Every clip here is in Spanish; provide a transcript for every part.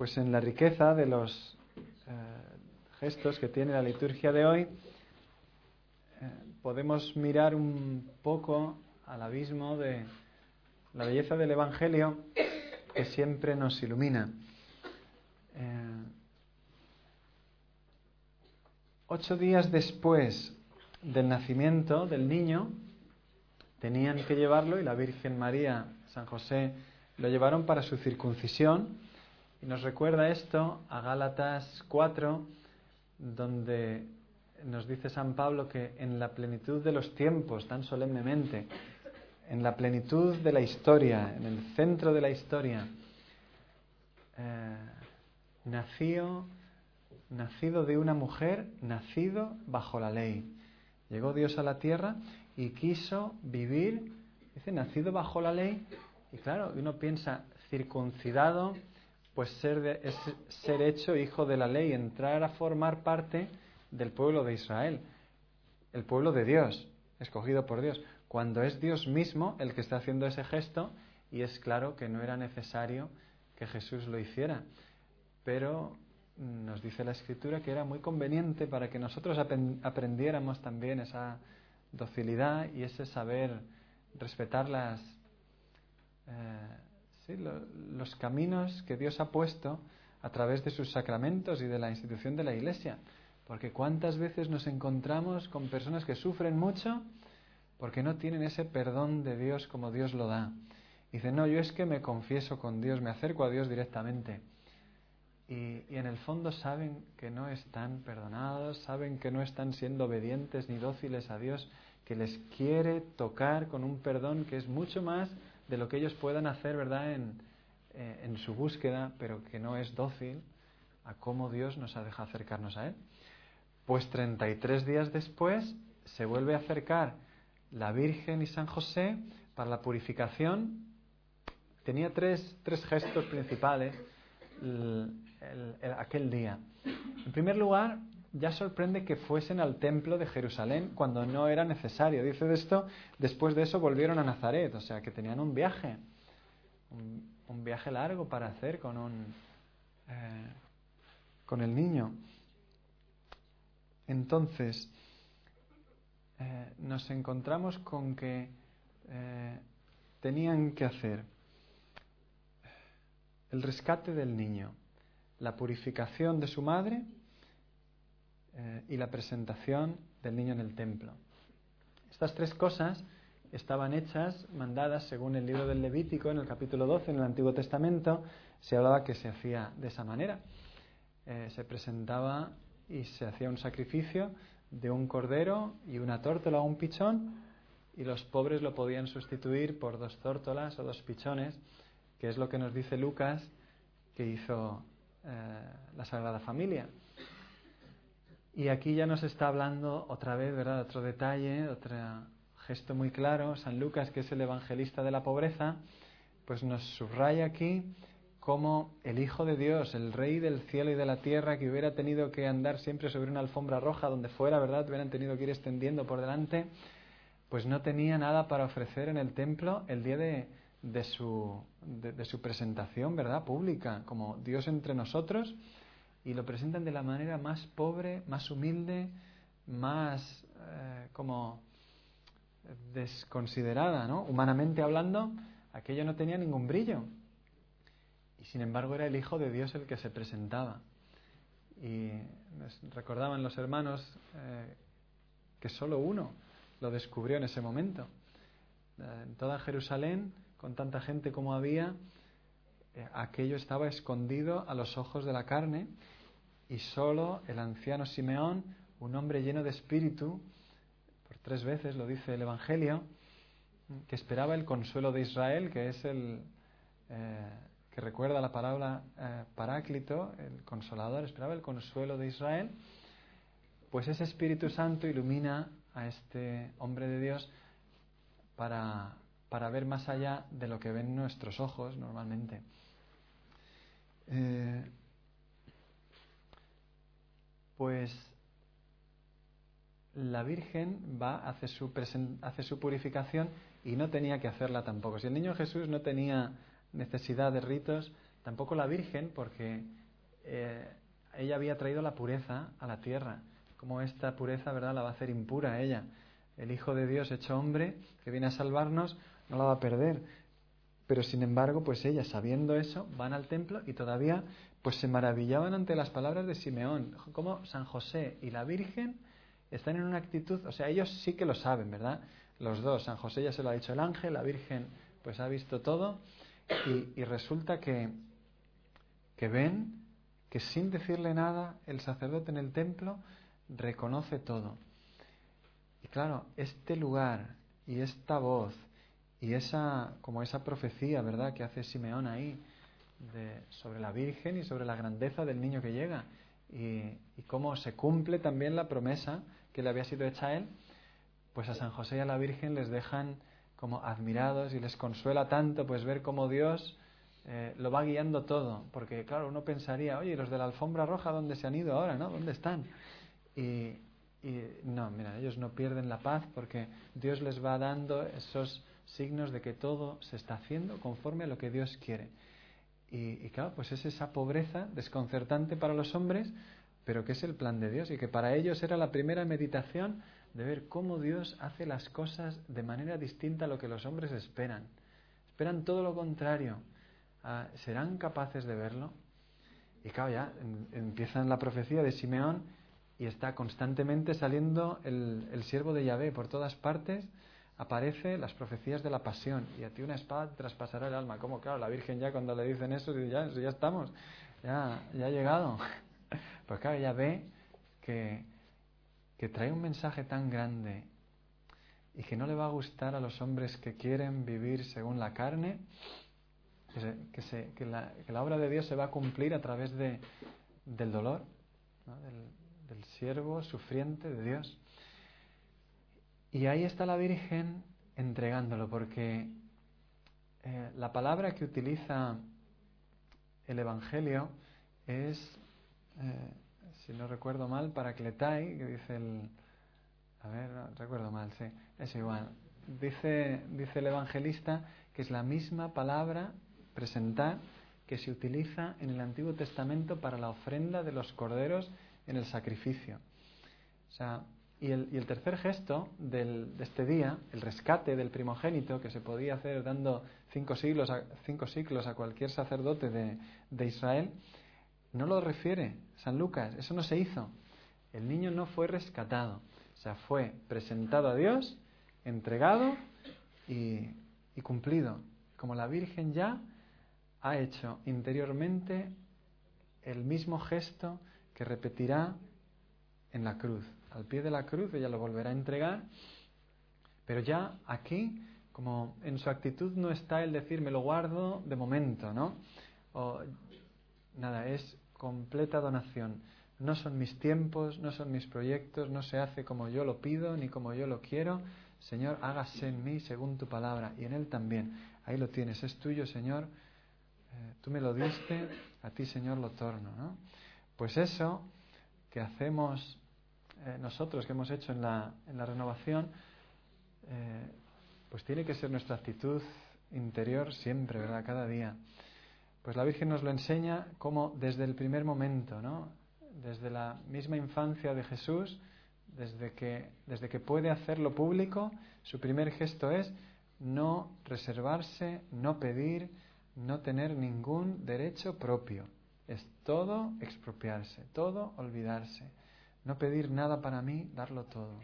pues en la riqueza de los eh, gestos que tiene la liturgia de hoy, eh, podemos mirar un poco al abismo de la belleza del Evangelio que siempre nos ilumina. Eh, ocho días después del nacimiento del niño, tenían que llevarlo y la Virgen María, San José, lo llevaron para su circuncisión y nos recuerda esto a Gálatas 4, donde nos dice San Pablo que en la plenitud de los tiempos, tan solemnemente, en la plenitud de la historia, en el centro de la historia, eh, nació, nacido de una mujer, nacido bajo la ley. Llegó Dios a la tierra y quiso vivir, dice, nacido bajo la ley, y claro, uno piensa, circuncidado, pues ser es ser hecho hijo de la ley, entrar a formar parte del pueblo de Israel, el pueblo de Dios, escogido por Dios, cuando es Dios mismo el que está haciendo ese gesto y es claro que no era necesario que Jesús lo hiciera, pero nos dice la Escritura que era muy conveniente para que nosotros aprendiéramos también esa docilidad y ese saber respetar las, eh, los caminos que Dios ha puesto a través de sus sacramentos y de la institución de la Iglesia. Porque cuántas veces nos encontramos con personas que sufren mucho porque no tienen ese perdón de Dios como Dios lo da. Dicen, no, yo es que me confieso con Dios, me acerco a Dios directamente. Y, y, en el fondo saben que no están perdonados, saben que no están siendo obedientes ni dóciles a Dios, que les quiere tocar con un perdón que es mucho más de lo que ellos puedan hacer, ¿verdad?, en, eh, en su búsqueda, pero que no es dócil a cómo Dios nos ha dejado acercarnos a Él. Pues 33 días después se vuelve a acercar la Virgen y San José para la purificación. Tenía tres, tres gestos principales aquel día. En primer lugar, ya sorprende que fuesen al templo de Jerusalén cuando no era necesario. Dice de esto, después de eso volvieron a Nazaret, o sea que tenían un viaje, un, viaje largo para hacer con, un, eh, con el niño. Entonces, eh, nos encontramos con que eh, tenían que hacer el rescate del niño, la purificación de su madre, eh, y la presentación del niño en el templo. Estas tres cosas estaban hechas, mandadas según el libro del Levítico, en el capítulo 12, en el Antiguo Testamento, se hablaba que se hacía de esa manera. Eh, se presentaba y se hacía un sacrificio de un cordero y una tórtola o un pichón, y los pobres lo podían sustituir por dos tórtolas o dos pichones, que es lo que nos dice Lucas que hizo eh, la Sagrada Familia. Y aquí ya nos está hablando otra vez, ¿verdad? Otro detalle, otro gesto muy claro. San Lucas, que es el evangelista de la pobreza, pues nos subraya aquí como el Hijo de Dios, el Rey del cielo y de la tierra, que hubiera tenido que andar siempre sobre una alfombra roja donde fuera, ¿verdad? Hubieran tenido que ir extendiendo por delante, pues no tenía nada para ofrecer en el templo el día de, su presentación, ¿verdad? Pública, como Dios entre nosotros y lo presentan de la manera más pobre, más humilde, más eh, como desconsiderada, ¿no? Humanamente hablando, aquello no tenía ningún brillo. Y sin embargo era el Hijo de Dios el que se presentaba. Y recordaban los hermanos eh, que solo uno lo descubrió en ese momento. Eh, en toda Jerusalén, con tanta gente como había, aquello estaba escondido a los ojos de la carne y solo el anciano Simeón, un hombre lleno de espíritu, por tres veces lo dice el Evangelio, que esperaba el consuelo de Israel, que es el eh, que recuerda la palabra eh, paráclito, el consolador, esperaba el consuelo de Israel, pues ese Espíritu Santo ilumina a este hombre de Dios para, para ver más allá de lo que ven nuestros ojos normalmente. Eh, pues la Virgen va, hace su, hace su purificación y no tenía que hacerla tampoco. Si el niño Jesús no tenía necesidad de ritos, tampoco la Virgen, porque eh, ella había traído la pureza a la tierra. Como esta pureza, ¿verdad?, la va a hacer impura ella. El Hijo de Dios hecho hombre, que viene a salvarnos, no la va a perder. Pero sin embargo, pues ellas, sabiendo eso, van al templo y todavía pues se maravillaban ante las palabras de Simeón. Como San José y la Virgen están en una actitud, o sea, ellos sí que lo saben, ¿verdad? Los dos, San José ya se lo ha dicho el ángel, la Virgen pues ha visto todo y, y resulta que, que ven que sin decirle nada el sacerdote en el templo reconoce todo. Y claro, este lugar y esta voz y esa, como esa profecía, ¿verdad?, que hace Simeón ahí de, sobre la Virgen y sobre la grandeza del niño que llega y, cómo se cumple también la promesa que le había sido hecha a él, pues a San José y a la Virgen les dejan como admirados y les consuela tanto pues ver cómo Dios eh, lo va guiando todo, porque claro, uno pensaría, oye, ¿y los de la alfombra roja dónde se han ido ahora, no? ¿Dónde están? Y, y no, mira, ellos no pierden la paz porque Dios les va dando esos signos de que todo se está haciendo conforme a lo que Dios quiere. Y, y, claro, pues es esa pobreza desconcertante para los hombres, pero que es el plan de Dios y que para ellos era la primera meditación de ver cómo Dios hace las cosas de manera distinta a lo que los hombres esperan. Esperan todo lo contrario. ¿Serán capaces de verlo? Y claro, ya empieza la profecía de Simeón y está constantemente saliendo el, el siervo de Yahvé por todas partes aparece las profecías de la pasión y a ti una espada traspasará el alma. Como claro, la Virgen ya cuando le dicen eso, ya, ya estamos, ya, ya ha llegado. Pues claro, ella ve que, que trae un mensaje tan grande y que no le va a gustar a los hombres que quieren vivir según la carne, que, que, la, obra de Dios se va a cumplir a través de, del dolor, del siervo sufriente de Dios. Y ahí está la Virgen entregándolo, porque eh, la palabra que utiliza el Evangelio es, eh, si no recuerdo mal, paracletai, que dice el... A ver, recuerdo mal, sí, es igual. Dice, dice el evangelista que es la misma palabra, presentar, que se utiliza en el Antiguo Testamento para la ofrenda de los corderos en el sacrificio. O sea, y el, tercer gesto del, de este día, el rescate del primogénito, que se podía hacer dando cinco siglos a, cinco a cualquier sacerdote de, Israel, no lo refiere San Lucas, eso no se hizo. El niño no fue rescatado, o sea, fue presentado a Dios, entregado y cumplido. Como la Virgen ya ha hecho interiormente el mismo gesto que repetirá en la cruz al pie de la cruz, ella lo volverá a entregar, pero ya aquí, como en su actitud no está el decir, me lo guardo de momento, ¿no? O, nada, es completa donación. No son mis tiempos, no son mis proyectos, no se hace como yo lo pido ni como yo lo quiero. Señor, hágase en mí según tu palabra y en él también. Ahí lo tienes, es tuyo, Señor. Eh, tú me lo diste, a ti, Señor, lo torno. ¿no? Pues eso que hacemos eh, nosotros que hemos hecho en la, la renovación, eh, pues tiene que ser nuestra actitud interior siempre, ¿verdad? Cada día. Pues la Virgen nos lo enseña como desde el primer momento, ¿no? Desde la misma infancia de Jesús, desde que, desde que puede hacerlo público, su primer gesto es no reservarse, no pedir, no tener ningún derecho propio. Es todo expropiarse, todo olvidarse no pedir nada para mí, darlo todo.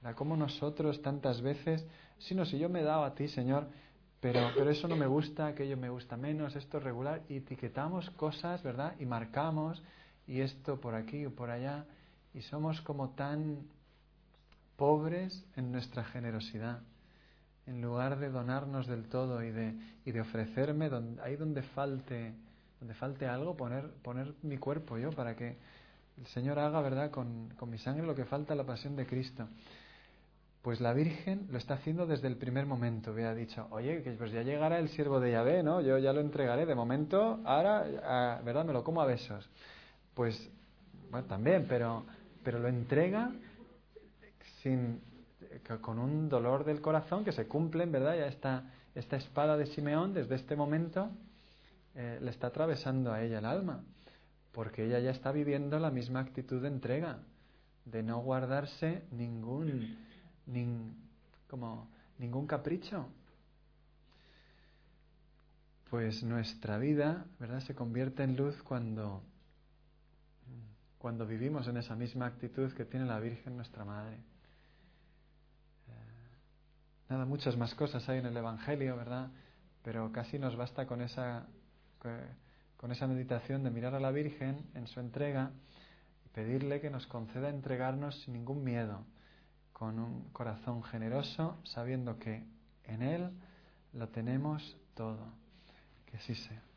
¿Verdad? Como nosotros tantas veces, si no, si yo me he dado a ti, Señor, pero, pero eso no me gusta, aquello me gusta menos, esto es regular, y etiquetamos cosas, ¿verdad? Y marcamos, y esto por aquí o por allá, y somos como tan pobres en nuestra generosidad. En lugar de donarnos del todo y de, y de ofrecerme donde, ahí donde falte, donde falte algo, poner, poner mi cuerpo yo para que el Señor haga, ¿verdad?, con, con mi sangre lo que falta la pasión de Cristo. Pues la Virgen lo está haciendo desde el primer momento. Había dicho, oye, pues ya llegará el siervo de Yahvé, ¿no? Yo ya lo entregaré. De momento, ahora, ¿verdad? Me lo como a besos. Pues, bueno, también, pero, pero lo entrega sin, con un dolor del corazón que se cumple, ¿verdad? Ya esta, esta espada de Simeón desde este momento eh, le está atravesando a ella el alma, porque ella ya está viviendo la misma actitud de entrega, de no guardarse ningún, como, ningún capricho. Pues nuestra vida, ¿verdad?, se convierte en luz cuando, cuando vivimos en esa misma actitud que tiene la Virgen nuestra Madre. Eh, nada, muchas más cosas hay en el Evangelio, ¿verdad? Pero casi nos basta con esa, con esa meditación de mirar a la Virgen en su entrega y pedirle que nos conceda entregarnos sin ningún miedo, con un corazón generoso, sabiendo que en Él lo tenemos todo. Que así sea.